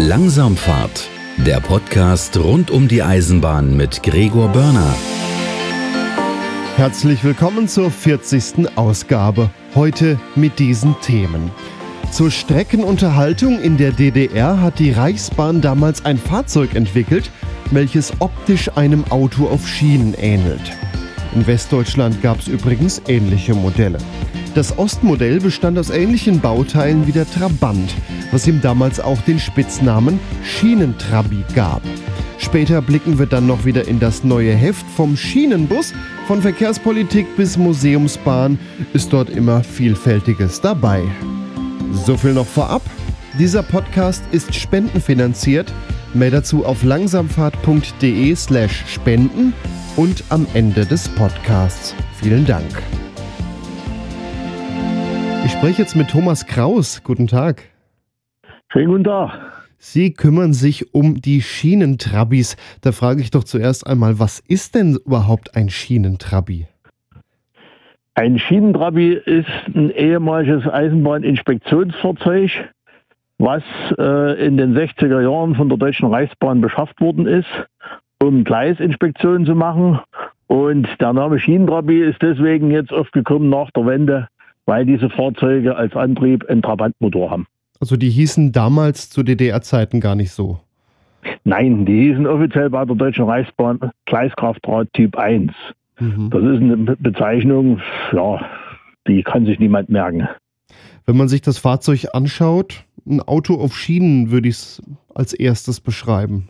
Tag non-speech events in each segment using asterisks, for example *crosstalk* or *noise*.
Langsamfahrt, der Podcast rund um die Eisenbahn mit Gregor Börner. Herzlich willkommen zur 40. Ausgabe. Heute mit diesen Themen. Zur Streckenunterhaltung in der DDR hat die Reichsbahn damals ein Fahrzeug entwickelt, welches optisch einem Auto auf Schienen ähnelt. In Westdeutschland gab es übrigens ähnliche Modelle. Das Ostmodell bestand aus ähnlichen Bauteilen wie der Trabant, was ihm damals auch den Spitznamen Schienentrabi gab. Später blicken wir dann noch wieder in das neue Heft vom Schienenbus. Von Verkehrspolitik bis Museumsbahn ist dort immer Vielfältiges dabei. So viel noch vorab. Dieser Podcast ist spendenfinanziert. Mehr dazu auf langsamfahrt.de slash spenden und am Ende des Podcasts. Vielen Dank. Ich spreche jetzt mit Thomas Kraus. Guten Tag. Schönen guten Tag. Sie kümmern sich um die Schienentrabis. Da frage ich doch zuerst einmal, was ist denn überhaupt ein Schienentrabi? Ein Schienentrabi ist ein ehemaliges Eisenbahninspektionsfahrzeug, was äh, in den 60er Jahren von der Deutschen Reichsbahn beschafft worden ist, um Gleisinspektionen zu machen. Und der Name Schienentrabi ist deswegen jetzt aufgekommen nach der Wende, weil diese Fahrzeuge als Antrieb einen Trabantmotor haben. Also die hießen damals zu DDR-Zeiten gar nicht so. Nein, die hießen offiziell bei der Deutschen Reichsbahn Gleiskraftrad Typ 1. Mhm. Das ist eine Bezeichnung, ja, die kann sich niemand merken. Wenn man sich das Fahrzeug anschaut, ein Auto auf Schienen würde ich es als erstes beschreiben.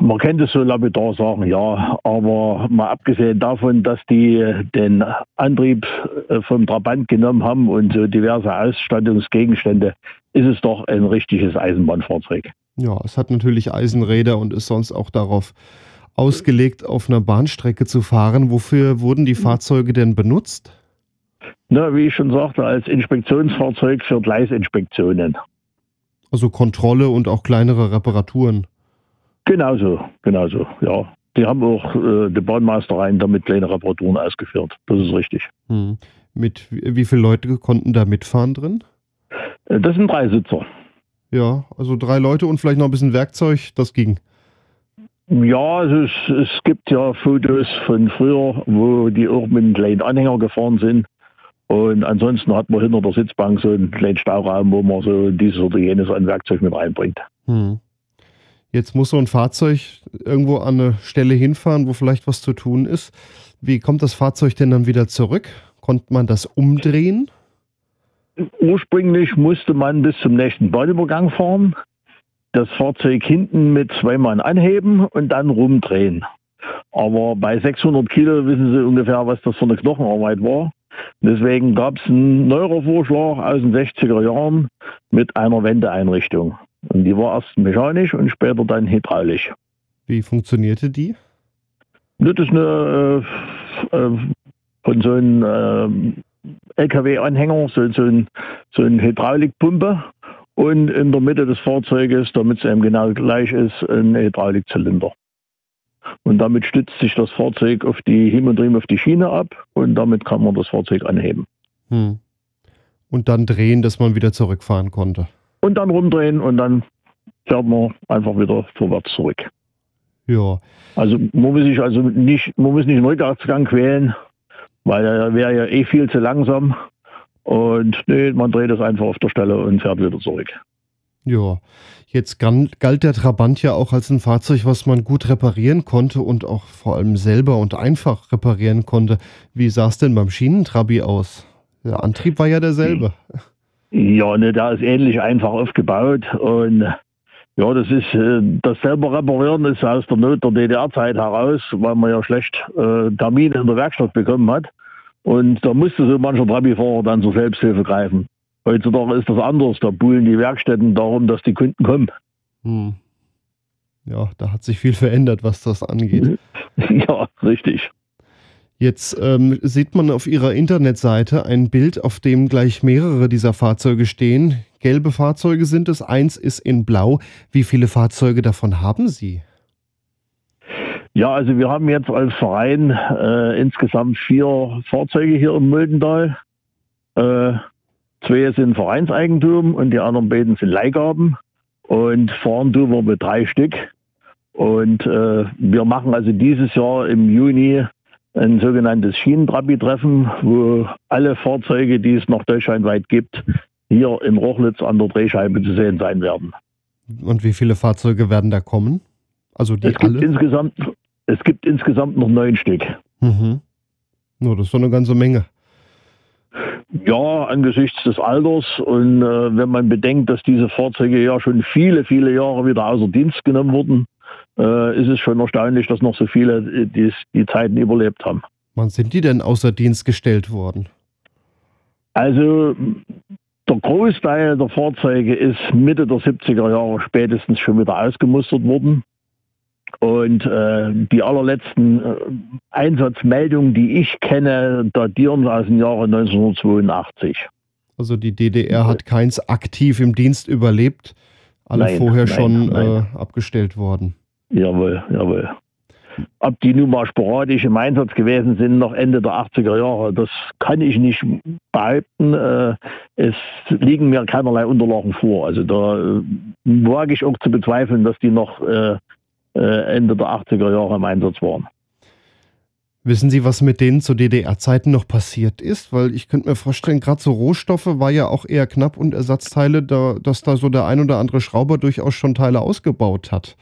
Man könnte es so lapidar sagen, ja, aber mal abgesehen davon, dass die den Antrieb äh, vom Trabant genommen haben und so diverse Ausstattungsgegenstände, ist es doch ein richtiges Eisenbahnfahrzeug. Ja, es hat natürlich Eisenräder und ist sonst auch darauf ausgelegt, auf einer Bahnstrecke zu fahren. Wofür wurden die Fahrzeuge denn benutzt? Na, wie ich schon sagte, als Inspektionsfahrzeug für Gleisinspektionen. Also Kontrolle und auch kleinere Reparaturen. Genauso, genauso, ja. Die haben auch äh, die Bahnmeistereien damit kleine Reparaturen ausgeführt. Das ist richtig. Hm. Mit wie viele Leute konnten da mitfahren drin? Äh, das sind drei Sitzer. Ja, also drei Leute und vielleicht noch ein bisschen Werkzeug, das ging. Ja, also es, es gibt ja Fotos von früher, wo die auch mit einem kleinen Anhänger gefahren sind. Und ansonsten hat man hinter der Sitzbank so einen kleinen Stauraum, wo man so dieses oder jenes an Werkzeug mit reinbringt. Hm. Jetzt muss so ein Fahrzeug irgendwo an eine Stelle hinfahren, wo vielleicht was zu tun ist. Wie kommt das Fahrzeug denn dann wieder zurück? Konnte man das umdrehen? Ursprünglich musste man bis zum nächsten Bahnübergang fahren, das Fahrzeug hinten mit zwei Mann anheben und dann rumdrehen. Aber bei 600 Kilo wissen Sie ungefähr, was das für eine Knochenarbeit war. Deswegen gab es einen Neurovorschlag aus den 60er Jahren mit einer Wendeeinrichtung. Und die war erst mechanisch und später dann hydraulisch. Wie funktionierte die? Das ist eine äh, äh von so einem äh, LKW-Anhänger, so, so, ein, so eine Hydraulikpumpe und in der Mitte des Fahrzeuges, damit es eben genau gleich ist, ein Hydraulikzylinder. Und damit stützt sich das Fahrzeug auf die Hämodriem auf die Schiene ab und damit kann man das Fahrzeug anheben. Hm. Und dann drehen, dass man wieder zurückfahren konnte und dann rumdrehen und dann fährt man einfach wieder vorwärts zurück. Ja. Also man muss sich also nicht, man muss nicht einen Rückwärtsgang quälen, weil er wäre ja eh viel zu langsam. Und nee, man dreht es einfach auf der Stelle und fährt wieder zurück. Ja, jetzt galt der Trabant ja auch als ein Fahrzeug, was man gut reparieren konnte und auch vor allem selber und einfach reparieren konnte. Wie sah es denn beim Schienentrabi aus? Der Antrieb war ja derselbe. Hm. Ja, ne, der ist ähnlich einfach aufgebaut und ja, das ist äh, das selber reparieren ist aus der Not der DDR-Zeit heraus, weil man ja schlecht äh, Termine in der Werkstatt bekommen hat. Und da musste so mancher Trabi-Fahrer dann zur Selbsthilfe greifen. Heutzutage ist das anders. Da buhlen die Werkstätten darum, dass die Kunden kommen. Hm. Ja, da hat sich viel verändert, was das angeht. *laughs* ja, richtig. Jetzt ähm, sieht man auf Ihrer Internetseite ein Bild, auf dem gleich mehrere dieser Fahrzeuge stehen. Gelbe Fahrzeuge sind es, eins ist in Blau. Wie viele Fahrzeuge davon haben Sie? Ja, also wir haben jetzt als Verein äh, insgesamt vier Fahrzeuge hier im Muldental. Äh, Zwei sind Vereinseigentum und die anderen beiden sind Leihgaben. Und fahren tun wir mit drei Stück. Und äh, wir machen also dieses Jahr im Juni ein sogenanntes Schienentrabi-Treffen, wo alle Fahrzeuge, die es noch deutschlandweit gibt, hier in Rochlitz an der Drehscheibe zu sehen sein werden. Und wie viele Fahrzeuge werden da kommen? Also die es alle? Insgesamt, es gibt insgesamt noch neun Stück. Mhm. No, das ist doch eine ganze Menge. Ja, angesichts des Alters und äh, wenn man bedenkt, dass diese Fahrzeuge ja schon viele, viele Jahre wieder außer Dienst genommen wurden, äh, ist es schon erstaunlich, dass noch so viele äh, die, die Zeiten überlebt haben. Wann sind die denn außer Dienst gestellt worden? Also der Großteil der Fahrzeuge ist Mitte der 70er Jahre spätestens schon wieder ausgemustert worden. Und äh, die allerletzten äh, Einsatzmeldungen, die ich kenne, datieren aus dem Jahre 1982. Also die DDR hat keins aktiv im Dienst überlebt, alle Nein, vorher nein, schon nein. Äh, abgestellt worden. Jawohl, jawohl. Ob die nun mal sporadisch im Einsatz gewesen sind, noch Ende der 80er Jahre, das kann ich nicht behaupten. Äh, Es liegen mir keinerlei Unterlagen vor. Also da äh, wage ich auch zu bezweifeln, dass die noch äh, Ende der 80er Jahre im Einsatz waren. Wissen Sie, was mit denen zu DDR-Zeiten noch passiert ist? Weil ich könnte mir vorstellen, gerade so Rohstoffe war ja auch eher knapp und Ersatzteile, da, dass da so der ein oder andere Schrauber durchaus schon Teile ausgebaut hat.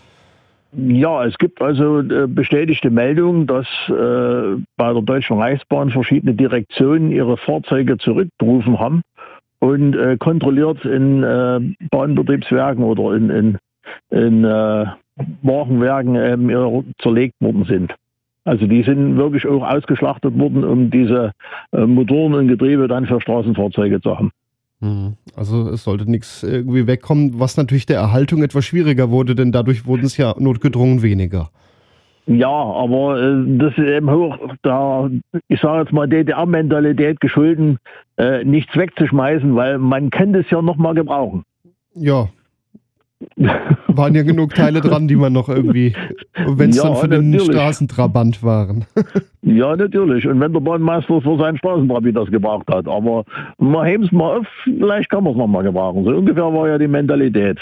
Ja, es gibt also äh, bestätigte Meldungen, dass äh, bei der Deutschen Reichsbahn verschiedene Direktionen ihre Fahrzeuge zurückberufen haben und äh, kontrolliert in Bahnbetriebswerken oder in, in, in Wagenwerken ähm, zerlegt worden sind. Also die sind wirklich auch ausgeschlachtet worden, um diese Motoren und Getriebe dann für Straßenfahrzeuge zu haben. Mhm. Also es sollte nichts irgendwie wegkommen, was natürlich der Erhaltung etwas schwieriger wurde, denn dadurch wurden es ja notgedrungen weniger. Ja, aber äh, das ist eben hoch, da, ich sage jetzt mal, DDR-Mentalität geschulden, äh, nichts wegzuschmeißen, weil man kann das ja nochmal gebrauchen. Ja. *laughs* Waren ja genug Teile dran, die man noch irgendwie, wenn es Ja, dann für den natürlich. Straßentrabant waren. *laughs* Ja, natürlich. Und wenn der Bahnmeister für seinen Straßentrabi das gebraucht hat. Aber man heben es mal auf, vielleicht kann man es nochmal gebrauchen. So ungefähr war ja die Mentalität.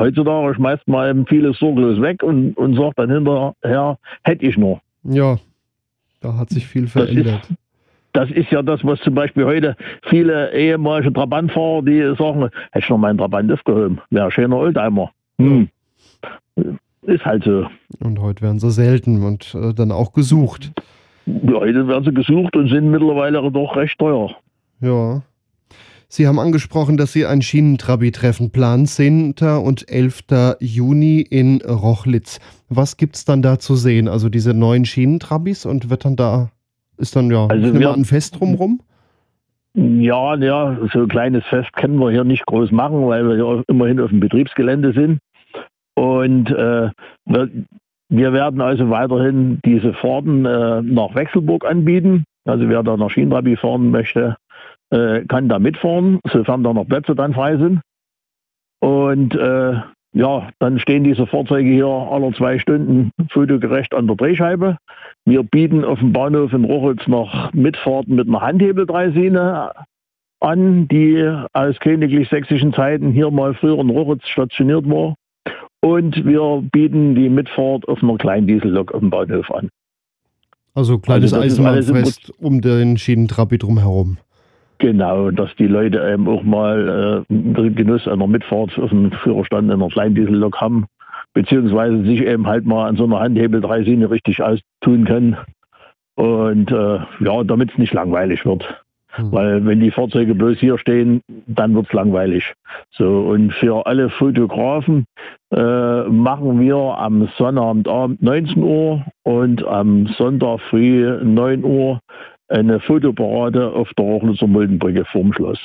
Heutzutage schmeißt man eben vieles sorglos weg und, und sagt dann hinterher, hätte ich noch. Ja, da hat sich viel verändert. Das ist ja das, was zum Beispiel heute viele ehemalige Trabantfahrer, die sagen, hätte ich noch meinen Trabant aufgehoben. Wäre ein schöner Oldtimer. Hm. Ist halt so. Und heute werden sie selten und äh, dann auch gesucht. Ja, Heute werden sie gesucht und sind mittlerweile doch recht teuer. Ja. Sie haben angesprochen, dass Sie ein Schienentrabi-Treffen planen, 10. und 11. Juni in Rochlitz. Was gibt's dann da zu sehen? Also diese neuen Schienentrabis und wird dann da, ist dann ja, Also wir- ein Fest drumrum? Ja, ja, so ein kleines Fest können wir hier nicht groß machen, weil wir ja immerhin auf dem Betriebsgelände sind. Und äh, wir, wir werden also weiterhin diese Fahrten äh, nach Wechselburg anbieten. Also wer da nach Schienentrabi fahren möchte, äh, kann da mitfahren, sofern da noch Plätze dann frei sind. Und äh, ja, dann stehen diese Fahrzeuge hier alle zwei Stunden fotogerecht an der Drehscheibe. Wir bieten auf dem Bahnhof in Rochlitz noch Mitfahrten mit einer Handhebeldreisine an, die aus königlich-sächsischen Zeiten hier mal früher in Rochlitz stationiert war. Und wir bieten die Mitfahrt auf einer Kleindiesellok auf dem Bahnhof an. Also kleines Also Eisenbahnfest um den Schienentrabi drumherum. Genau, dass die Leute eben auch mal äh, den Genuss einer Mitfahrt auf dem Führerstand in einer Kleindiesellok haben, beziehungsweise sich eben halt mal an so einer Handhebeldreisine richtig austun können. Und äh, ja, damit es nicht langweilig wird. Hm. Weil wenn die Fahrzeuge bloß hier stehen, dann wird es langweilig. So, und für alle Fotografen äh, machen wir am Sonnabendabend 19 Uhr und am Sonntag früh 9 Uhr eine Fotoparade auf der Rochlitzer Muldenbrücke vorm Schloss.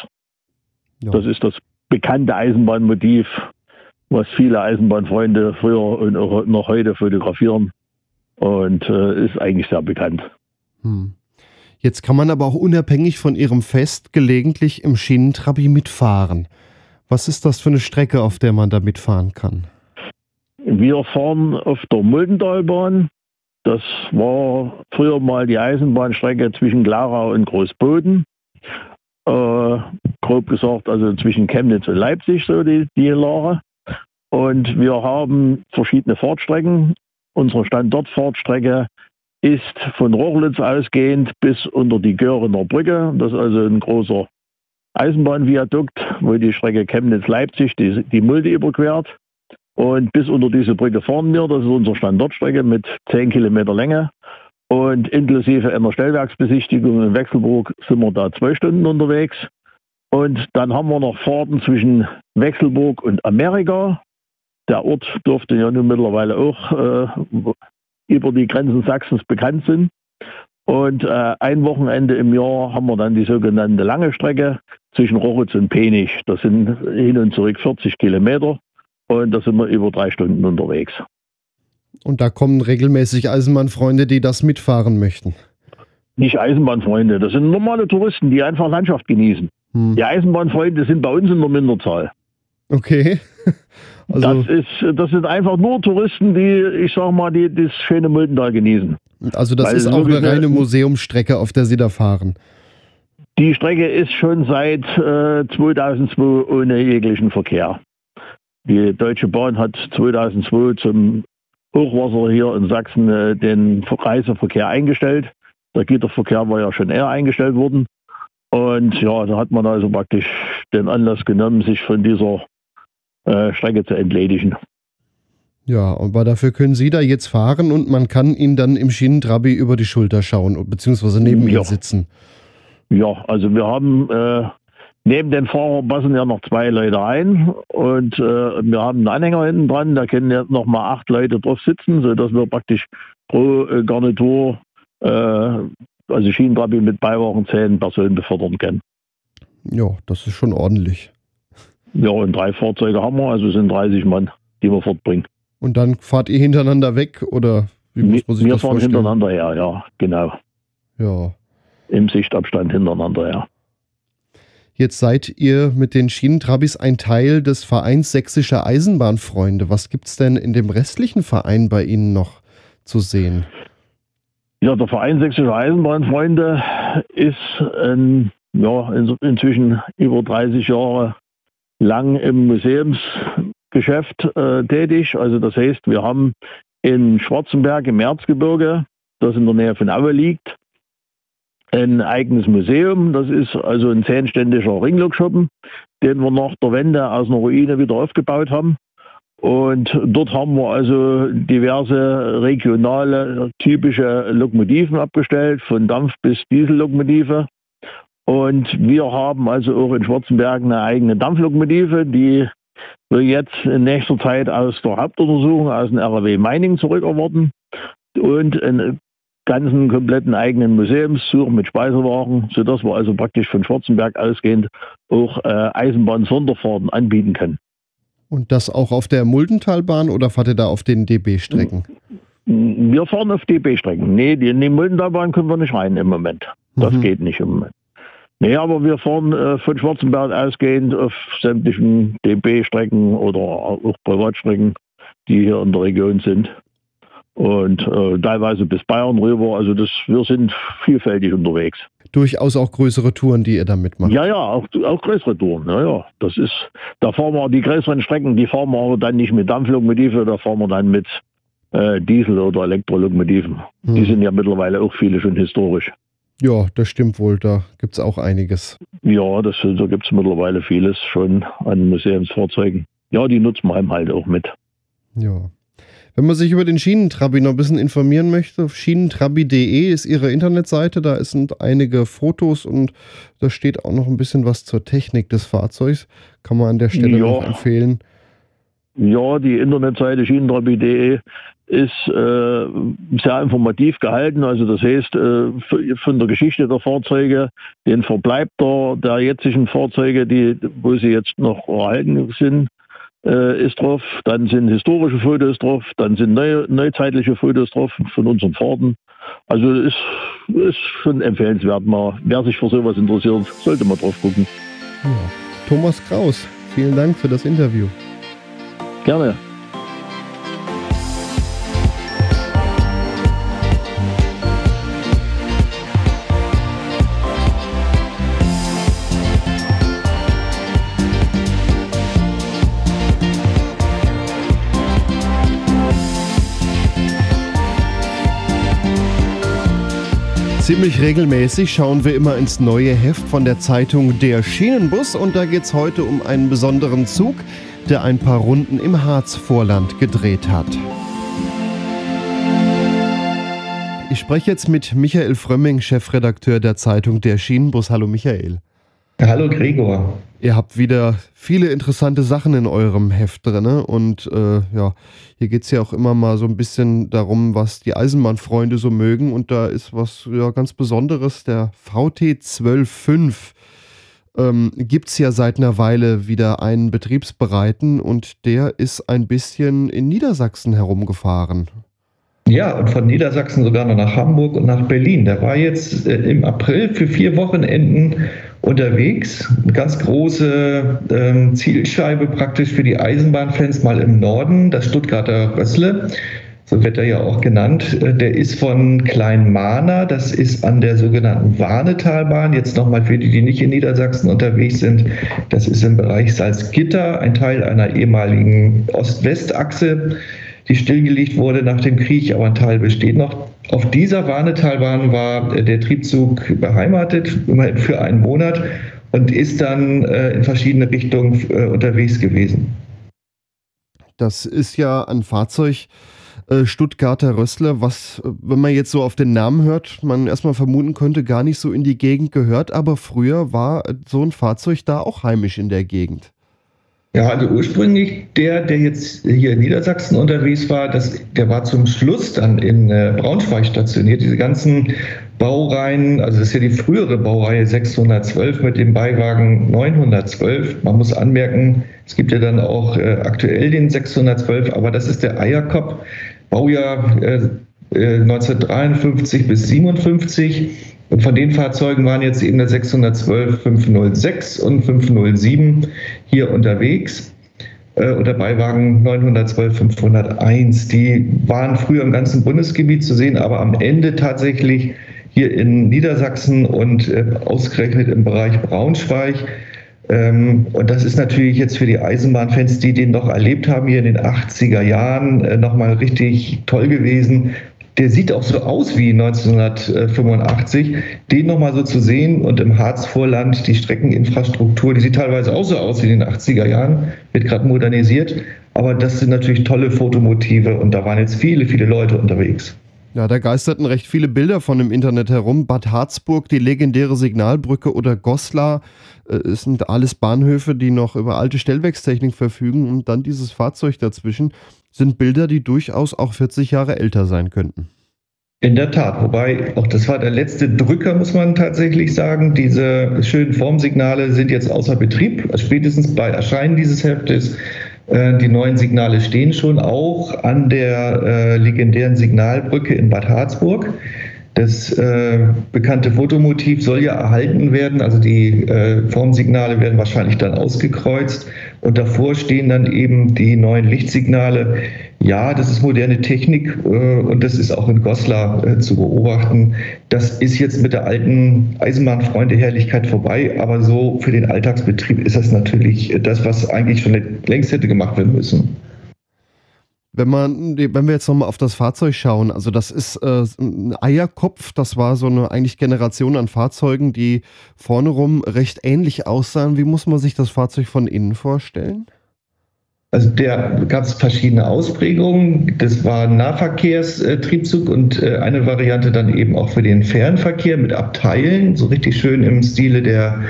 Ja. Das ist das bekannte Eisenbahnmotiv, was viele Eisenbahnfreunde früher und auch noch heute fotografieren. Und äh, ist eigentlich sehr bekannt. Hm. Jetzt kann man aber auch unabhängig von Ihrem Fest gelegentlich im Schienentrabi mitfahren. Was ist das für eine Strecke, auf der man da mitfahren kann? Wir fahren auf der Muldentalbahn. Das war früher mal die Eisenbahnstrecke zwischen Glarau und Großboden. äh, grob gesagt, also zwischen Chemnitz und Leipzig, so die, die Lage. Und wir haben verschiedene Fahrtstrecken. Unsere Standortfahrtstrecke ist von Rochlitz ausgehend bis unter die Görener Brücke. Das ist also ein großer Eisenbahnviadukt, wo die Strecke Chemnitz-Leipzig die, die Mulde überquert. Und bis unter diese Brücke fahren wir. Das ist unsere Standortstrecke mit 10 Kilometer Länge. Und inklusive einer Stellwerksbesichtigung in Wechselburg sind wir da zwei Stunden unterwegs. Und dann haben wir noch Fahrten zwischen Wechselburg und Amerika. Der Ort dürfte ja nun mittlerweile auch äh, über die Grenzen Sachsens bekannt sind. Und äh, ein Wochenende im Jahr haben wir dann die sogenannte lange Strecke zwischen Rochitz und Penich. Das sind hin und zurück 40 Kilometer und da sind wir über drei Stunden unterwegs. Und da kommen regelmäßig Eisenbahnfreunde, die das mitfahren möchten. Nicht Eisenbahnfreunde, das sind normale Touristen, die einfach Landschaft genießen. Hm. Die Eisenbahnfreunde sind bei uns in der Minderzahl. Okay. *laughs* Also das, ist, das sind einfach nur Touristen, die, ich sag mal, die das schöne Muldental genießen. Also das Weil ist auch eine reine Museumsstrecke, auf der Sie da fahren. Die Strecke ist schon seit äh, 2002 ohne jeglichen Verkehr. Die Deutsche Bahn hat 2002 zum Hochwasser hier in Sachsen äh, den Reiseverkehr eingestellt. Der Güterverkehr war ja schon eher eingestellt worden. Und ja, da hat man also praktisch den Anlass genommen, sich von dieser äh, Strecke zu entledigen. Ja, aber dafür können Sie da jetzt fahren und man kann Ihnen dann im Schienentrabi über die Schulter schauen, beziehungsweise neben ja. Ihnen sitzen. Ja, also wir haben äh, neben dem Fahrer passen ja noch zwei Leute ein und äh, wir haben einen Anhänger hinten dran, da können jetzt noch mal acht Leute drauf sitzen, sodass wir praktisch pro äh, Garnitur, äh, also Schienentrabi mit Beiwagen zehn Personen befördern können. Ja, das ist schon ordentlich. Ja, und drei Fahrzeuge haben wir, also sind 30 Mann, die wir fortbringen. Und dann fahrt ihr hintereinander weg oder wie muss man sich wir das fahren vorstellen? hintereinander her, ja, genau. Ja. Im Sichtabstand hintereinander her. Jetzt seid ihr mit den Schienentrabis ein Teil des Vereins Sächsische Eisenbahnfreunde. Was gibt es denn in dem restlichen Verein bei Ihnen noch zu sehen? Ja, der Verein Sächsische Eisenbahnfreunde ist ein, ja, inzwischen über 30 Jahre lang im Museumsgeschäft äh, tätig. Also das heißt, wir haben in Schwarzenberg im Erzgebirge, das in der Nähe von Aue liegt, ein eigenes Museum. Das ist also ein zehnständischer Ringlockschuppen, den wir nach der Wende aus einer Ruine wieder aufgebaut haben. Und dort haben wir also diverse regionale, typische Lokomotiven abgestellt, von Dampf- bis Diesellokomotive. Und wir haben also auch in Schwarzenberg eine eigene Dampflokomotive, die wir jetzt in nächster Zeit aus der Hauptuntersuchung aus dem RW Mining zurückerwarten und einen ganzen kompletten eigenen Museumszug mit Speisewagen, sodass wir also praktisch von Schwarzenberg ausgehend auch äh, Eisenbahn-Sonderfahrten anbieten können. Und das auch auf der Muldentalbahn oder fahrt ihr da auf den DB-Strecken? Wir fahren auf DB-Strecken. Nee, die, in die Muldentalbahn können wir nicht rein im Moment. Das mhm. geht nicht im Moment. Nee, aber wir fahren äh, von Schwarzenberg ausgehend auf sämtlichen DB-Strecken oder auch Privatstrecken, die hier in der Region sind. Und äh, teilweise bis Bayern rüber. Also das, wir sind vielfältig unterwegs. Durchaus auch größere Touren, die ihr da mitmacht. Ja, ja, auch, auch größere Touren. Ja, ja. Das ist, da fahren wir die größeren Strecken, die fahren wir aber dann nicht mit Dampflokomotive, da fahren wir dann mit äh, Diesel- oder Elektrolokomotiven. Hm. Die sind ja mittlerweile auch viele schon historisch. Ja, das stimmt wohl. Da gibt es auch einiges. Ja, das, da gibt es mittlerweile vieles schon an Museumsfahrzeugen. Ja, die nutzt man halt auch mit. Ja. Wenn man sich über den Schienentrabi noch ein bisschen informieren möchte, schienentrabi.de ist ihre Internetseite. Da sind einige Fotos und da steht auch noch ein bisschen was zur Technik des Fahrzeugs. Kann man an der Stelle ja. noch empfehlen. Ja, die Internetseite schienentrabi.de ist äh, sehr informativ gehalten. Also das heißt, äh, von der Geschichte der Fahrzeuge, den Verbleib der, der jetzigen Fahrzeuge, die, wo sie jetzt noch erhalten sind, äh, ist drauf. Dann sind historische Fotos drauf, dann sind neu, neuzeitliche Fotos drauf von unseren Fahrten. Also ist, ist schon empfehlenswert. Mal, wer sich für sowas interessiert, sollte mal drauf gucken. Ja. Thomas Kraus, vielen Dank für das Interview. Gerne. Ziemlich regelmäßig schauen wir immer ins neue Heft von der Zeitung Der Schienenbus und da geht es heute um einen besonderen Zug, der ein paar Runden im Harzvorland gedreht hat. Ich spreche jetzt mit Michael Frömming, Chefredakteur der Zeitung Der Schienenbus. Hallo Michael. Hallo Gregor. Ihr habt wieder viele interessante Sachen in eurem Heft drin. Und äh, ja, hier geht es ja auch immer mal so ein bisschen darum, was die Eisenbahnfreunde so mögen. Und da ist was ja, ganz Besonderes, der VT 125. Ähm, Gibt es ja seit einer Weile wieder einen Betriebsbereiten und der ist ein bisschen in Niedersachsen herumgefahren. Ja, und von Niedersachsen sogar noch nach Hamburg und nach Berlin. Der war jetzt äh, im April für vier Wochenenden unterwegs. Eine ganz große ähm, Zielscheibe praktisch für die Eisenbahnfans mal im Norden, das Stuttgarter Rössle. So wird er ja auch genannt. Äh, der ist von Kleinmahner, das ist an der sogenannten Warnetalbahn. Jetzt nochmal für die, die nicht in Niedersachsen unterwegs sind. Das ist im Bereich Salzgitter, ein Teil einer ehemaligen Ost-West-Achse die stillgelegt wurde nach dem Krieg, aber ein Teil besteht noch. Auf dieser Warnetalbahn war äh, der Triebzug beheimatet, immerhin für einen Monat und ist dann äh, in verschiedene Richtungen äh, unterwegs gewesen. Das ist ja ein Fahrzeug, Stuttgarter Rössler, was, wenn man jetzt so auf den Namen hört, man erstmal vermuten könnte, gar nicht so in die Gegend gehört, aber früher war so ein Fahrzeug da auch heimisch in der Gegend. Ja, also ursprünglich der, der jetzt hier in Niedersachsen unterwegs war, das, der war zum Schluss dann in äh, Braunschweig stationiert. Diese ganzen Baureihen, also das ist ja die frühere Baureihe 612 mit dem Beiwagen 912. Man muss anmerken, es gibt ja dann auch äh, aktuell den 612, aber das ist der Eierkopf, Baujahr äh, 1953 äh, bis 57. Und von den Fahrzeugen waren jetzt eben der 612 506 und 507 hier unterwegs. Äh, und der Beiwagen 912 501. Die waren früher im ganzen Bundesgebiet zu sehen, aber am Ende tatsächlich hier in Niedersachsen und äh, ausgerechnet im Bereich Braunschweig. Ähm, und das ist natürlich jetzt für die Eisenbahnfans, die den noch erlebt haben, hier in den 80er Jahren, äh, nochmal richtig toll gewesen, der sieht auch so aus wie 1985. Den nochmal so zu sehen und im Harzvorland die Streckeninfrastruktur, die sieht teilweise auch so aus wie in den 80er Jahren, wird gerade modernisiert. Aber das sind natürlich tolle Fotomotive und da waren jetzt viele, viele Leute unterwegs. Ja, da geisterten recht viele Bilder von im Internet herum. Bad Harzburg, die legendäre Signalbrücke oder Goslar. Äh, es sind alles Bahnhöfe, die noch über alte Stellwerkstechnik verfügen und dann dieses Fahrzeug dazwischen sind Bilder, die durchaus auch 40 Jahre älter sein könnten. In der Tat, wobei auch das war der letzte Drücker, muss man tatsächlich sagen. Diese schönen Formsignale sind jetzt außer Betrieb. Spätestens bei Erscheinen dieses Heftes äh, die neuen Signale stehen schon auch an der äh, legendären Signalbrücke in Bad Harzburg. Das äh, bekannte Fotomotiv soll ja erhalten werden, also die äh, Formsignale werden wahrscheinlich dann ausgekreuzt und davor stehen dann eben die neuen Lichtsignale. Ja, das ist moderne Technik äh, und das ist auch in Goslar äh, zu beobachten. Das ist jetzt mit der alten Eisenbahnfreunde-Herrlichkeit vorbei, aber so für den Alltagsbetrieb ist das natürlich das, was eigentlich schon längst hätte gemacht werden müssen. Wenn man, wenn wir jetzt nochmal auf das Fahrzeug schauen, also das ist äh, ein Eierkopf, das war so eine eigentlich Generation an Fahrzeugen, die vorne rum recht ähnlich aussahen. Wie muss man sich das Fahrzeug von innen vorstellen? Also der gab es verschiedene Ausprägungen. Das war Nahverkehrstriebzug und äh, eine Variante dann eben auch für den Fernverkehr mit Abteilen, so richtig schön im Stile der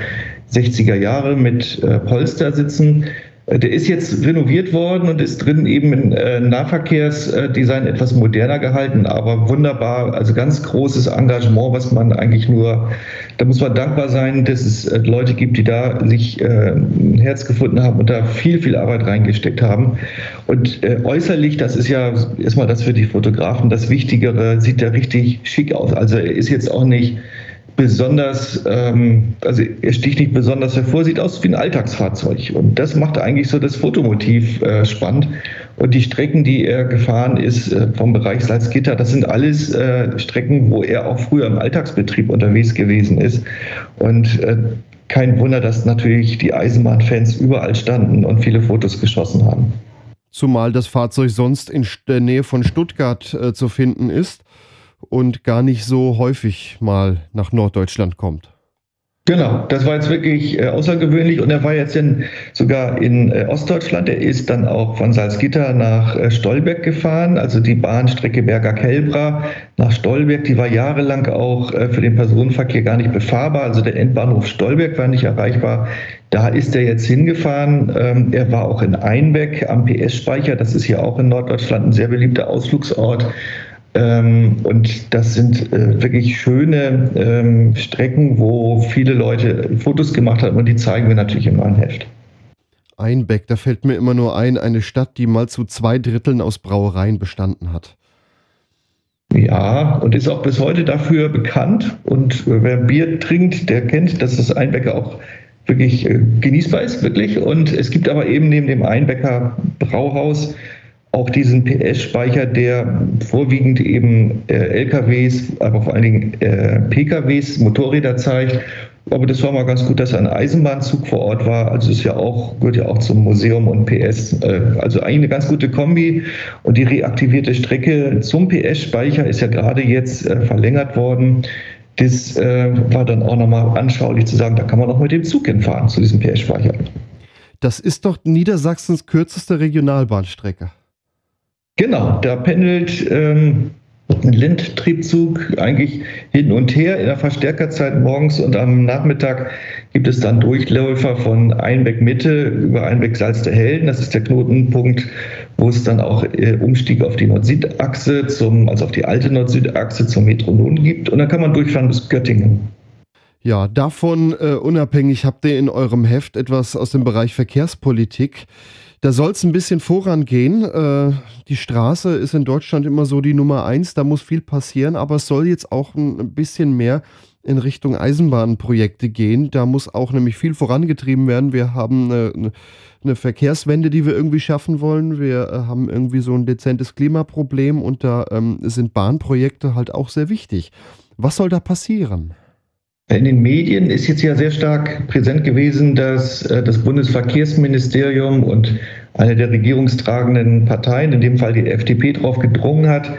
60er Jahre mit äh, Polstersitzen. Der ist jetzt renoviert worden und ist drin eben im äh, Nahverkehrsdesign etwas moderner gehalten, aber wunderbar, also ganz großes Engagement, was man eigentlich nur, da muss man dankbar sein, dass es äh, Leute gibt, die da sich äh, ein Herz gefunden haben und da viel, viel Arbeit reingesteckt haben. Und äußerlich, das ist ja erstmal das für die Fotografen das Wichtigere, sieht er richtig schick aus. Also er ist jetzt auch nicht besonders, ähm, also er sticht nicht besonders hervor, sieht aus wie ein Alltagsfahrzeug. Und das macht eigentlich so das Fotomotiv äh, spannend. Und die Strecken, die er gefahren ist äh, vom Bereich Salzgitter, das sind alles äh, Strecken, wo er auch früher im Alltagsbetrieb unterwegs gewesen ist. Und äh, kein Wunder, dass natürlich die Eisenbahnfans überall standen und viele Fotos geschossen haben. Zumal das Fahrzeug sonst in der Nähe von Stuttgart äh, zu finden ist. Und gar nicht so häufig mal nach Norddeutschland kommt. Genau, das war jetzt wirklich äh, außergewöhnlich und er war jetzt in, sogar in äh, Ostdeutschland. Er ist dann auch von Salzgitter nach äh, Stolberg gefahren, also die Bahnstrecke Berger-Kelbra nach Stolberg, die war jahrelang auch äh, für den Personenverkehr gar nicht befahrbar. Also der Endbahnhof Stolberg war nicht erreichbar. Da ist er jetzt hingefahren. Ähm, er war auch in Einbeck am PS-Speicher. Das ist ja auch in Norddeutschland ein sehr beliebter Ausflugsort. Ähm, und das sind äh, wirklich schöne ähm, Strecken, wo viele Leute Fotos gemacht haben und die zeigen wir natürlich in meinem Heft. Einbeck, da fällt mir immer nur ein, eine Stadt, die mal zu zwei Dritteln aus Brauereien bestanden hat. Ja, und ist auch bis heute dafür bekannt. Und äh, wer Bier trinkt, der kennt, dass das Einbecker auch wirklich äh, genießbar ist, wirklich. Und es gibt aber eben neben dem Einbecker Brauhaus auch diesen PS-Speicher, der vorwiegend eben äh, LKWs, aber vor allen Dingen äh, PKWs, Motorräder zeigt. Aber das war mal ganz gut, dass ein Eisenbahnzug vor Ort war. Also ist ja auch, gehört ja auch zum Museum und PS. Äh, also eigentlich eine ganz gute Kombi. Und die reaktivierte Strecke zum PS-Speicher ist ja gerade jetzt äh, verlängert worden. Das äh, war dann auch nochmal anschaulich zu sagen, da kann man auch mit dem Zug hinfahren zu diesem PS-Speicher. Das ist doch Niedersachsens kürzeste Regionalbahnstrecke. Genau, da pendelt ähm, ein Lindtriebzug eigentlich hin und her in der Verstärkerzeit morgens und am Nachmittag gibt es dann Durchläufer von Einbeck Mitte über Einbeck Salz der Helden. Das ist der Knotenpunkt, wo es dann auch äh, Umstieg auf die Nord-Süd-Achse, also auf die alte Nord-Süd-Achse zum Metronom gibt. Und dann kann man durchfahren bis Göttingen. Ja, davon äh, unabhängig habt ihr in eurem Heft etwas aus dem Bereich Verkehrspolitik. Da soll es ein bisschen vorangehen. Äh, die Straße ist in Deutschland immer so die Nummer eins, da muss viel passieren, aber es soll jetzt auch ein bisschen mehr in Richtung Eisenbahnprojekte gehen. Da muss auch nämlich viel vorangetrieben werden. Wir haben eine, eine Verkehrswende, die wir irgendwie schaffen wollen. Wir äh, haben irgendwie so ein dezentes Klimaproblem und da ähm, sind Bahnprojekte halt auch sehr wichtig. Was soll da passieren? In den Medien ist jetzt ja sehr stark präsent gewesen, dass äh, das Bundesverkehrsministerium und eine der regierungstragenden Parteien, in dem Fall die FDP, darauf gedrungen hat,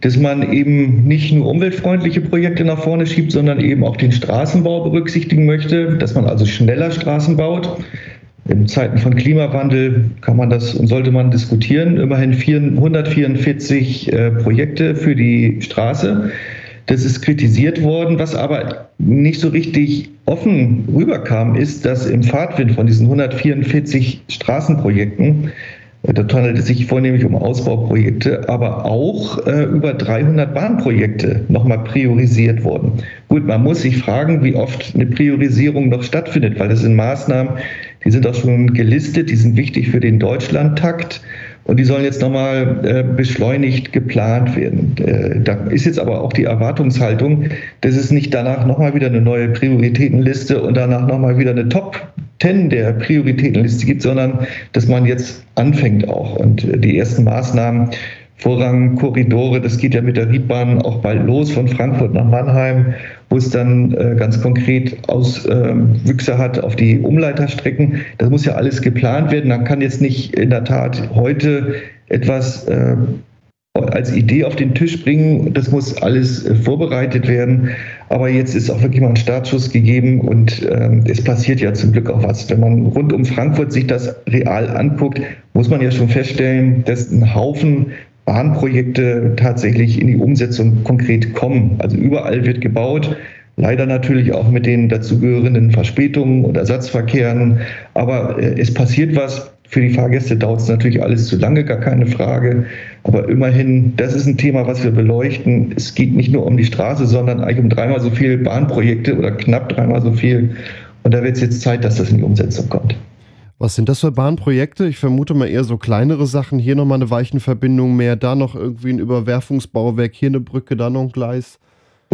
dass man eben nicht nur umweltfreundliche Projekte nach vorne schiebt, sondern eben auch den Straßenbau berücksichtigen möchte, dass man also schneller Straßen baut. In Zeiten von Klimawandel kann man das und sollte man diskutieren. Immerhin 144 äh, Projekte für die Straße. Das ist kritisiert worden. Was aber nicht so richtig offen rüberkam, ist, dass im Fahrtwind von diesen 144 Straßenprojekten, äh, da handelt es sich vornehmlich um Ausbauprojekte, aber auch äh, über 300 Bahnprojekte nochmal priorisiert wurden. Gut, man muss sich fragen, wie oft eine Priorisierung noch stattfindet, weil das sind Maßnahmen, die sind auch schon gelistet, die sind wichtig für den Deutschlandtakt. Und die sollen jetzt nochmal äh, beschleunigt geplant werden. Äh, da ist jetzt aber auch die Erwartungshaltung, dass es nicht danach nochmal wieder eine neue Prioritätenliste und danach nochmal wieder eine Top 10 der Prioritätenliste gibt, sondern dass man jetzt anfängt auch. Und äh, die ersten Maßnahmen Vorrangkorridore, das geht ja mit der Riedbahn auch bald los von Frankfurt nach Mannheim, wo es dann äh, ganz konkret Auswüchse ähm, hat auf die Umleiterstrecken. Das muss ja alles geplant werden. Man kann jetzt nicht in der Tat heute etwas äh, als Idee auf den Tisch bringen. Das muss alles äh, vorbereitet werden. Aber jetzt ist auch wirklich mal ein Startschuss gegeben und ähm, es passiert ja zum Glück auch was. Wenn man rund um Frankfurt sich das real anguckt, muss man ja schon feststellen, dass ein Haufen Bahnprojekte tatsächlich in die Umsetzung konkret kommen. Also überall wird gebaut, leider natürlich auch mit den dazugehörenden Verspätungen und Ersatzverkehren. Aber äh, es passiert was. Für die Fahrgäste dauert es natürlich alles zu lange, gar keine Frage. Aber immerhin, das ist ein Thema, was wir beleuchten. Es geht nicht nur um die Straße, sondern eigentlich um dreimal so viele Bahnprojekte oder knapp dreimal so viel. Und da wird es jetzt Zeit, dass das in die Umsetzung kommt. Was sind das für Bahnprojekte? Ich vermute mal eher so kleinere Sachen. Hier nochmal eine Weichenverbindung mehr, da noch irgendwie ein Überwerfungsbauwerk, hier eine Brücke, da noch ein Gleis.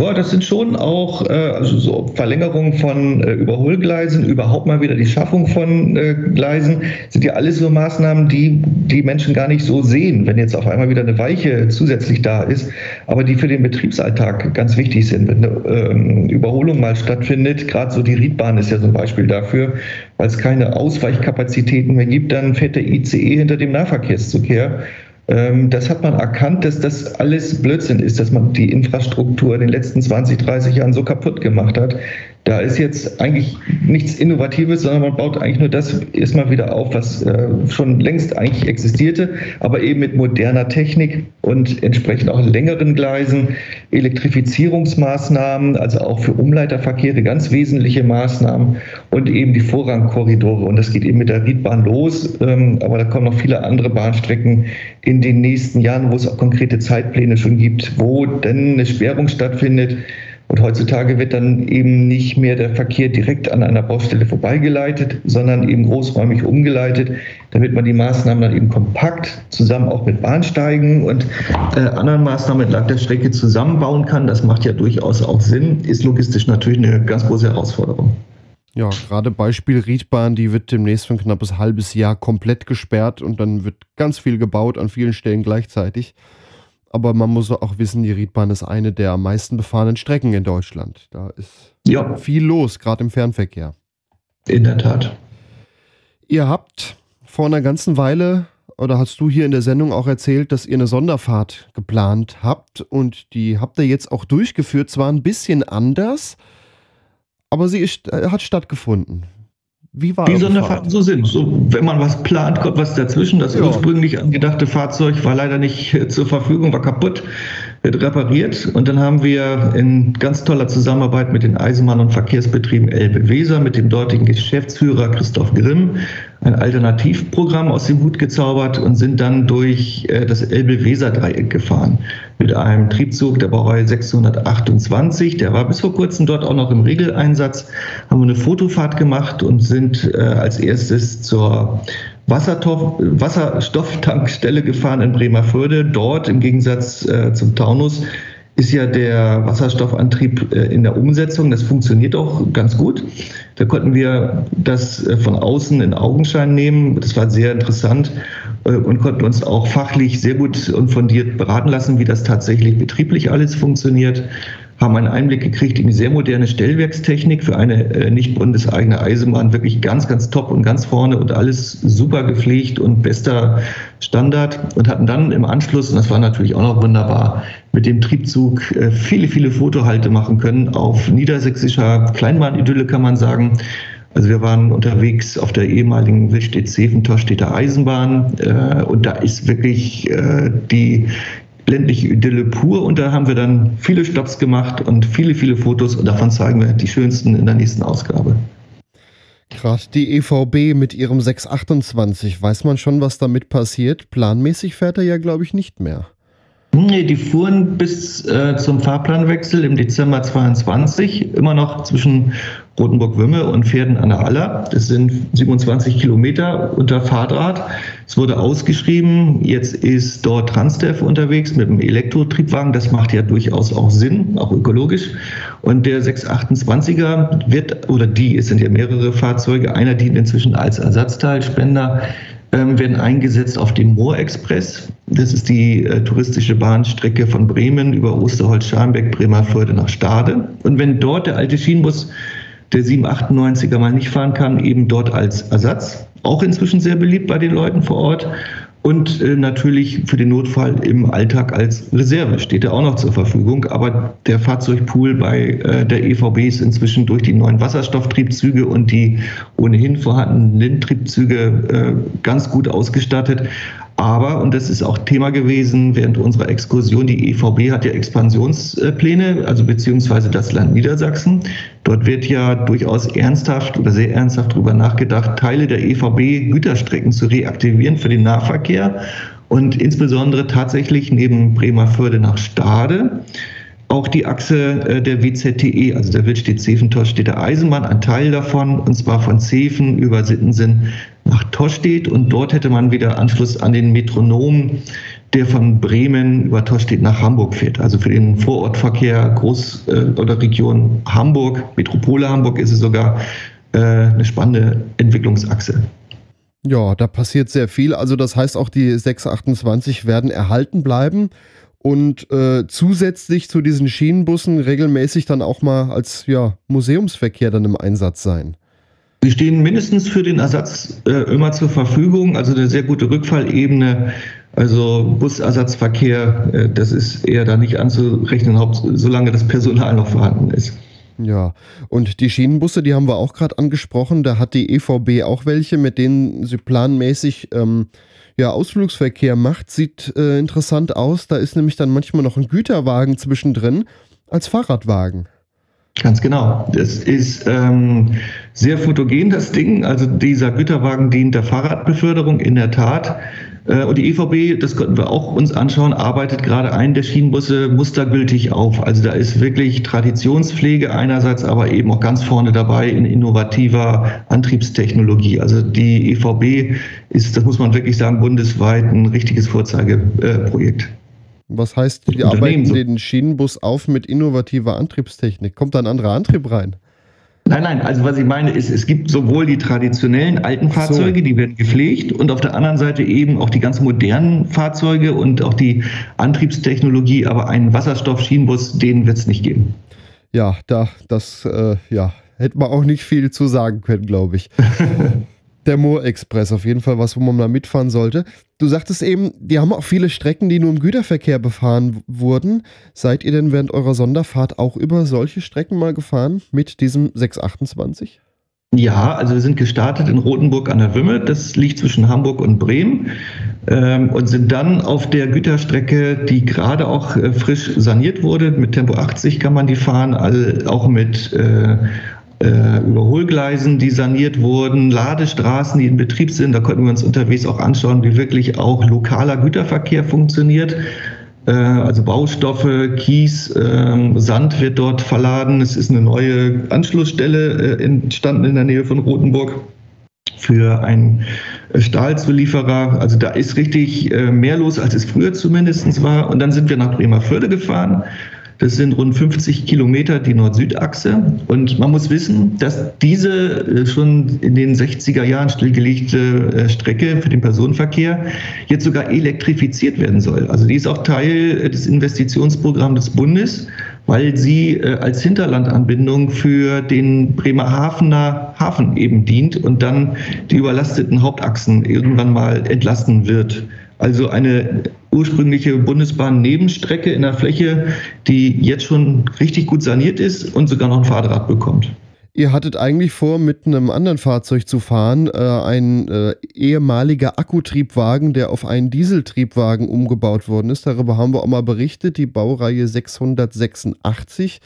Ja, das sind schon auch äh, also so Verlängerungen von äh, Überholgleisen, überhaupt mal wieder die Schaffung von äh, Gleisen, sind ja alles so Maßnahmen, die die Menschen gar nicht so sehen, wenn jetzt auf einmal wieder eine Weiche zusätzlich da ist, aber die für den Betriebsalltag ganz wichtig sind. Wenn eine ähm, Überholung mal stattfindet, gerade so die Riedbahn ist ja so ein Beispiel dafür, weil es keine Ausweichkapazitäten mehr gibt, dann fährt der ICE hinter dem Ähm, das hat man erkannt, dass das alles Blödsinn ist, dass man die Infrastruktur in den letzten 20, 30 Jahren so kaputt gemacht hat. Da ist jetzt eigentlich nichts Innovatives, sondern man baut eigentlich nur das erstmal wieder auf, was äh, schon längst eigentlich existierte, aber eben mit moderner Technik und entsprechend auch längeren Gleisen, Elektrifizierungsmaßnahmen, also auch für Umleiterverkehre ganz wesentliche Maßnahmen und eben die Vorrangkorridore. Und das geht eben mit der Riedbahn los, ähm, aber da kommen noch viele andere Bahnstrecken in den nächsten Jahren, wo es auch konkrete Zeitpläne schon gibt, wo denn eine Sperrung stattfindet und heutzutage wird dann eben nicht mehr der Verkehr direkt an einer Baustelle vorbeigeleitet, sondern eben großräumig umgeleitet, damit man die Maßnahmen dann eben kompakt zusammen auch mit Bahnsteigen und äh, anderen Maßnahmen entlang der Strecke zusammenbauen kann. Das macht ja durchaus auch Sinn, ist logistisch natürlich eine ganz große Herausforderung. Ja, gerade Beispiel Riedbahn, die wird demnächst für ein knappes halbes Jahr komplett gesperrt und dann wird ganz viel gebaut an vielen Stellen gleichzeitig. Aber man muss auch wissen, die Riedbahn ist eine der am meisten befahrenen Strecken in Deutschland. Da ist ja. viel los, gerade im Fernverkehr. In der Tat. Ihr habt vor einer ganzen Weile, oder hast du hier in der Sendung auch erzählt, dass ihr eine Sonderfahrt geplant habt und die habt ihr jetzt auch durchgeführt. Zwar ein bisschen anders, aber sie ist, äh, hat stattgefunden. Wie war Wie Sonderfahrten so sind. So, wenn man was plant, kommt was dazwischen. Das ja. ursprünglich angedachte Fahrzeug war leider nicht äh, zur Verfügung, war kaputt wird repariert. Und dann haben wir in ganz toller Zusammenarbeit mit den Eisenbahn- und Verkehrsbetrieben Elbe-Weser, mit dem dortigen Geschäftsführer Christoph Grimm, ein Alternativprogramm aus dem Hut gezaubert und sind dann durch äh, das Elbe-Weser-Dreieck gefahren. Mit einem Triebzug der Baureihe 628. Der war bis vor kurzem dort auch noch im Regeleinsatz. Haben wir eine Fotofahrt gemacht und sind äh, als erstes zur Wasserstofftankstelle gefahren in Bremerförde. Dort im Gegensatz äh, zum Taunus ist ja der Wasserstoffantrieb äh, in der Umsetzung. Das funktioniert auch ganz gut. Da konnten wir das äh, von außen in Augenschein nehmen. Das war sehr interessant äh, und konnten uns auch fachlich sehr gut und fundiert beraten lassen, wie das tatsächlich betrieblich alles funktioniert haben einen Einblick gekriegt in die sehr moderne Stellwerkstechnik für eine äh, nicht bundeseigene Eisenbahn. Wirklich ganz, ganz top und ganz vorne und alles super gepflegt und bester Standard. Und hatten dann im Anschluss, und das war natürlich auch noch wunderbar, mit dem Triebzug äh, viele, viele Fotohalte machen können auf niedersächsischer Kleinbahnidylle, kann man sagen. Also wir waren unterwegs auf der ehemaligen Wildstedt-Sefentorstädter Eisenbahn äh, und da ist wirklich äh, die ländliche Idylle pur und da haben wir dann viele Stops gemacht und viele, viele Fotos und davon zeigen wir die schönsten in der nächsten Ausgabe. Krass, die EVB mit ihrem 628, weiß man schon, was damit passiert? Planmäßig fährt er ja, glaube ich, nicht mehr. Nee, die fuhren bis äh, zum Fahrplanwechsel im Dezember 22 immer noch zwischen Rotenburg-Wümme und Pferden an der Aller. Das sind 27 Kilometer unter Fahrdraht. Es wurde ausgeschrieben, jetzt ist dort Transdev unterwegs mit einem Elektrotriebwagen. Das macht ja durchaus auch Sinn, auch ökologisch. Und der 628er wird, oder die, es sind ja mehrere Fahrzeuge, einer dient inzwischen als Ersatzteilspender ähm, werden eingesetzt auf dem Moorexpress. Das ist die äh, touristische Bahnstrecke von Bremen über Osterholz-Scharmbeck, Bremerförde nach Stade. Und wenn dort der alte Schienenbus der 798er mal nicht fahren kann, eben dort als Ersatz. Auch inzwischen sehr beliebt bei den Leuten vor Ort und äh, natürlich für den Notfall im Alltag als Reserve steht er auch noch zur Verfügung. Aber der Fahrzeugpool bei äh, der EVB ist inzwischen durch die neuen Wasserstofftriebzüge und die ohnehin vorhandenen Lindtriebzüge äh, ganz gut ausgestattet. Aber, und das ist auch Thema gewesen während unserer Exkursion, die EVB hat ja Expansionspläne, also beziehungsweise das Land Niedersachsen. Dort wird ja durchaus ernsthaft oder sehr ernsthaft darüber nachgedacht, Teile der EVB Güterstrecken zu reaktivieren für den Nahverkehr und insbesondere tatsächlich neben Bremerförde nach Stade auch die Achse äh, der WZTE, also der Wildstedt-Zefen-Torstedter Eisenbahn, ein Teil davon, und zwar von Zefen über Sittensen nach Torstedt. Und dort hätte man wieder Anschluss an den Metronom, der von Bremen über Torstedt nach Hamburg fährt. Also für den Vorortverkehr Groß- äh, oder Region Hamburg, Metropole Hamburg ist es sogar äh, eine spannende Entwicklungsachse. Ja, da passiert sehr viel. Also das heißt, auch die 628 werden erhalten bleiben und äh, zusätzlich zu diesen Schienenbussen regelmäßig dann auch mal als ja, Museumsverkehr dann im Einsatz sein. Sie stehen mindestens für den Ersatz äh, immer zur Verfügung, also eine sehr gute Rückfallebene. Also Busersatzverkehr, äh, das ist eher da nicht anzurechnen, solange das Personal noch vorhanden ist. Ja, und die Schienenbusse, die haben wir auch gerade angesprochen. Da hat die EVB auch welche, mit denen sie planmäßig ähm, ja, Ausflugsverkehr macht. Sieht äh, interessant aus. Da ist nämlich dann manchmal noch ein Güterwagen zwischendrin als Fahrradwagen. Ganz genau. Das ist ähm, sehr fotogen, das Ding. Also dieser Güterwagen dient der Fahrradbeförderung in der Tat. Äh, und die EVB, das konnten wir auch uns anschauen, arbeitet gerade einen der Schienenbusse mustergültig auf. Also da ist wirklich Traditionspflege einerseits, aber eben auch ganz vorne dabei in innovativer Antriebstechnologie. Also die EVB ist, das muss man wirklich sagen, bundesweit ein richtiges Vorzeigeprojekt. Was heißt, die arbeiten den Schienenbus auf mit innovativer Antriebstechnik? Kommt da ein anderer Antrieb rein? Nein, nein, also was ich meine ist, es gibt sowohl die traditionellen alten Fahrzeuge, so. die werden gepflegt, und auf der anderen Seite eben auch die ganz modernen Fahrzeuge und auch die Antriebstechnologie, aber einen Wasserstoff-Schienenbus, den wird es nicht geben. Ja, da, das, äh, ja, hätte man auch nicht viel zu sagen können, glaube ich. *laughs* der Moor-Express, auf jeden Fall was, wo man mal mitfahren sollte. Du sagtest eben, die haben auch viele Strecken, die nur im Güterverkehr befahren wurden. Seid ihr denn während eurer Sonderfahrt auch über solche Strecken mal gefahren mit diesem 628? Ja, also wir sind gestartet in Rothenburg an der Wümme, das liegt zwischen Hamburg und Bremen, ähm, und sind dann auf der Güterstrecke, die gerade auch äh, frisch saniert wurde, mit Tempo 80 kann man die fahren, all, auch mit äh, äh, Überholgleisen, die saniert wurden, Ladestraßen, die in Betrieb sind. Da konnten wir uns unterwegs auch anschauen, wie wirklich auch lokaler Güterverkehr funktioniert. Äh, also Baustoffe, Kies, äh, Sand wird dort verladen. Es ist eine neue Anschlussstelle äh, entstanden in der Nähe von Rothenburg für einen Stahlzulieferer. Also da ist richtig äh, mehr los, als es früher zumindest war. Und dann sind wir nach Bremerförde gefahren das sind rund 50 Kilometer die Nord-Süd-Achse. Und man muss wissen, dass diese äh, schon in den 60er Jahren stillgelegte äh, Strecke für den Personenverkehr jetzt sogar elektrifiziert werden soll. Also die ist auch Teil äh, des Investitionsprogramms des Bundes, weil sie als Hinterlandanbindung für den Bremerhavener Hafen eben dient und dann die überlasteten Hauptachsen irgendwann mal entlasten wird. Also eine ursprüngliche Bundesbahn-Nebenstrecke in der Fläche, die jetzt schon richtig gut saniert ist und sogar noch ein Fahrrad bekommt. Ihr hattet eigentlich vor, mit einem anderen Fahrzeug zu fahren, äh, ein äh, ehemaliger Akkutriebwagen, der auf einen Dieseltriebwagen umgebaut worden ist. Darüber haben wir auch mal berichtet, die Baureihe 686.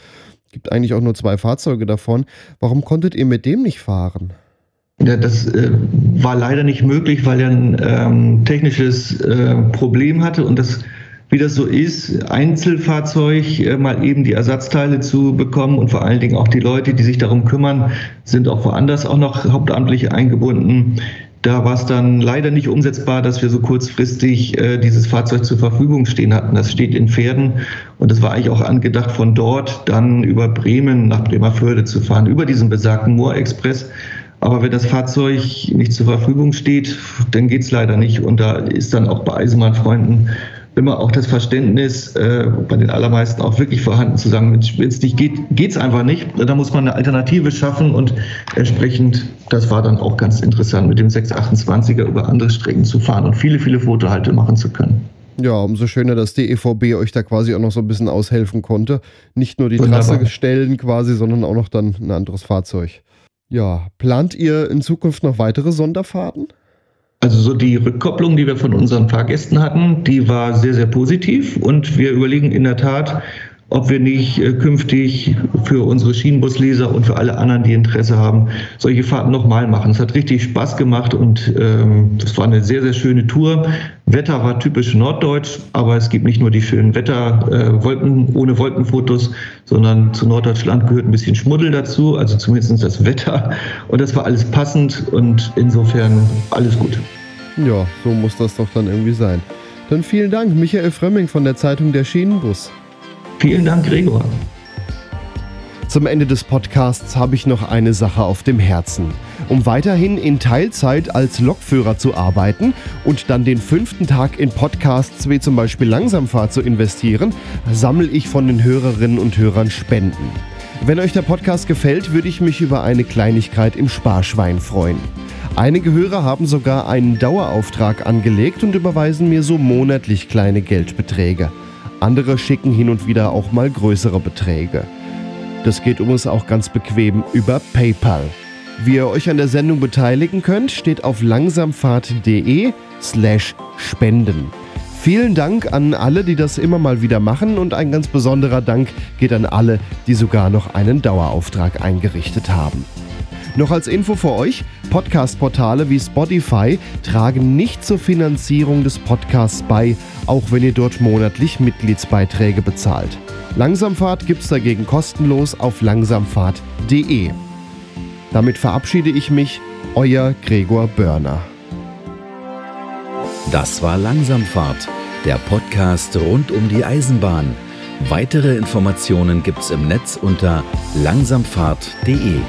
Gibt eigentlich auch nur zwei Fahrzeuge davon. Warum konntet ihr mit dem nicht fahren? Das äh, war leider nicht möglich, weil er ein ähm, technisches äh, Problem hatte und das, wie das so ist, Einzelfahrzeug äh, mal eben die Ersatzteile zu bekommen und vor allen Dingen auch die Leute, die sich darum kümmern, sind auch woanders auch noch hauptamtlich eingebunden. Da war es dann leider nicht umsetzbar, dass wir so kurzfristig äh, dieses Fahrzeug zur Verfügung stehen hatten. Das steht in Pferden und es war eigentlich auch angedacht, von dort dann über Bremen nach Bremerförde zu fahren, über diesen besagten Moor-Express. Aber wenn das Fahrzeug nicht zur Verfügung steht, dann geht es leider nicht. Und da ist dann auch bei Eisenbahnfreunden immer auch das Verständnis äh, bei den allermeisten auch wirklich vorhanden zu sagen, wenn es nicht geht, geht es einfach nicht. Da muss man eine Alternative schaffen und entsprechend, das war dann auch ganz interessant, mit dem 628er über andere Strecken zu fahren und viele, viele Fotohalte machen zu können. Ja, umso schöner, dass die EVB euch da quasi auch noch so ein bisschen aushelfen konnte. Nicht nur die Wunderbar. Trasse stellen quasi, sondern auch noch dann ein anderes Fahrzeug. Ja, plant ihr in Zukunft noch weitere Sonderfahrten? Also so die Rückkopplung, die wir von unseren Fahrgästen hatten, die war sehr, sehr positiv und wir überlegen in der Tat, ob wir nicht äh, künftig für unsere Schienenbusleser und für alle anderen, die Interesse haben, solche Fahrten nochmal machen. Es hat richtig Spaß gemacht und ähm, war eine sehr, sehr schöne Tour. Wetter war typisch norddeutsch, aber es gibt nicht nur die schönen Wetter, äh, ohne Wolkenfotos, sondern zu Norddeutschland gehört ein bisschen Schmuddel dazu, also zumindest das Wetter. Und das war alles passend und insofern alles gut. Ja, so muss das doch dann irgendwie sein. Dann vielen Dank, Michael Frömming von der Zeitung Der Schienenbus. Vielen Dank, Gregor. Zum Ende des Podcasts habe ich noch eine Sache auf dem Herzen. Um weiterhin in Teilzeit als Lokführer zu arbeiten und dann den fünften Tag in Podcasts wie zum Beispiel Langsamfahrt zu investieren, sammle ich von den Hörerinnen und Hörern Spenden. Wenn euch der Podcast gefällt, würde ich mich über eine Kleinigkeit im Sparschwein freuen. Einige Hörer haben sogar einen Dauerauftrag angelegt und überweisen mir so monatlich kleine Geldbeträge. Andere schicken hin und wieder auch mal größere Beträge. Das geht übrigens auch ganz bequem über PayPal. Wie ihr euch an der Sendung beteiligen könnt, steht auf langsamfahrt.de slash spenden. Vielen Dank an alle, die das immer mal wieder machen und ein ganz besonderer Dank geht an alle, die sogar noch einen Dauerauftrag eingerichtet haben. Noch als Info für euch, Podcast-Portale wie Spotify tragen nicht zur Finanzierung des Podcasts bei, auch wenn ihr dort monatlich Mitgliedsbeiträge bezahlt. Langsamfahrt gibt's dagegen kostenlos auf langsamfahrt.de. Damit verabschiede ich mich, euer Gregor Börner. Das war Langsamfahrt, der Podcast rund um die Eisenbahn. Weitere Informationen gibt's im Netz unter langsamfahrt.de.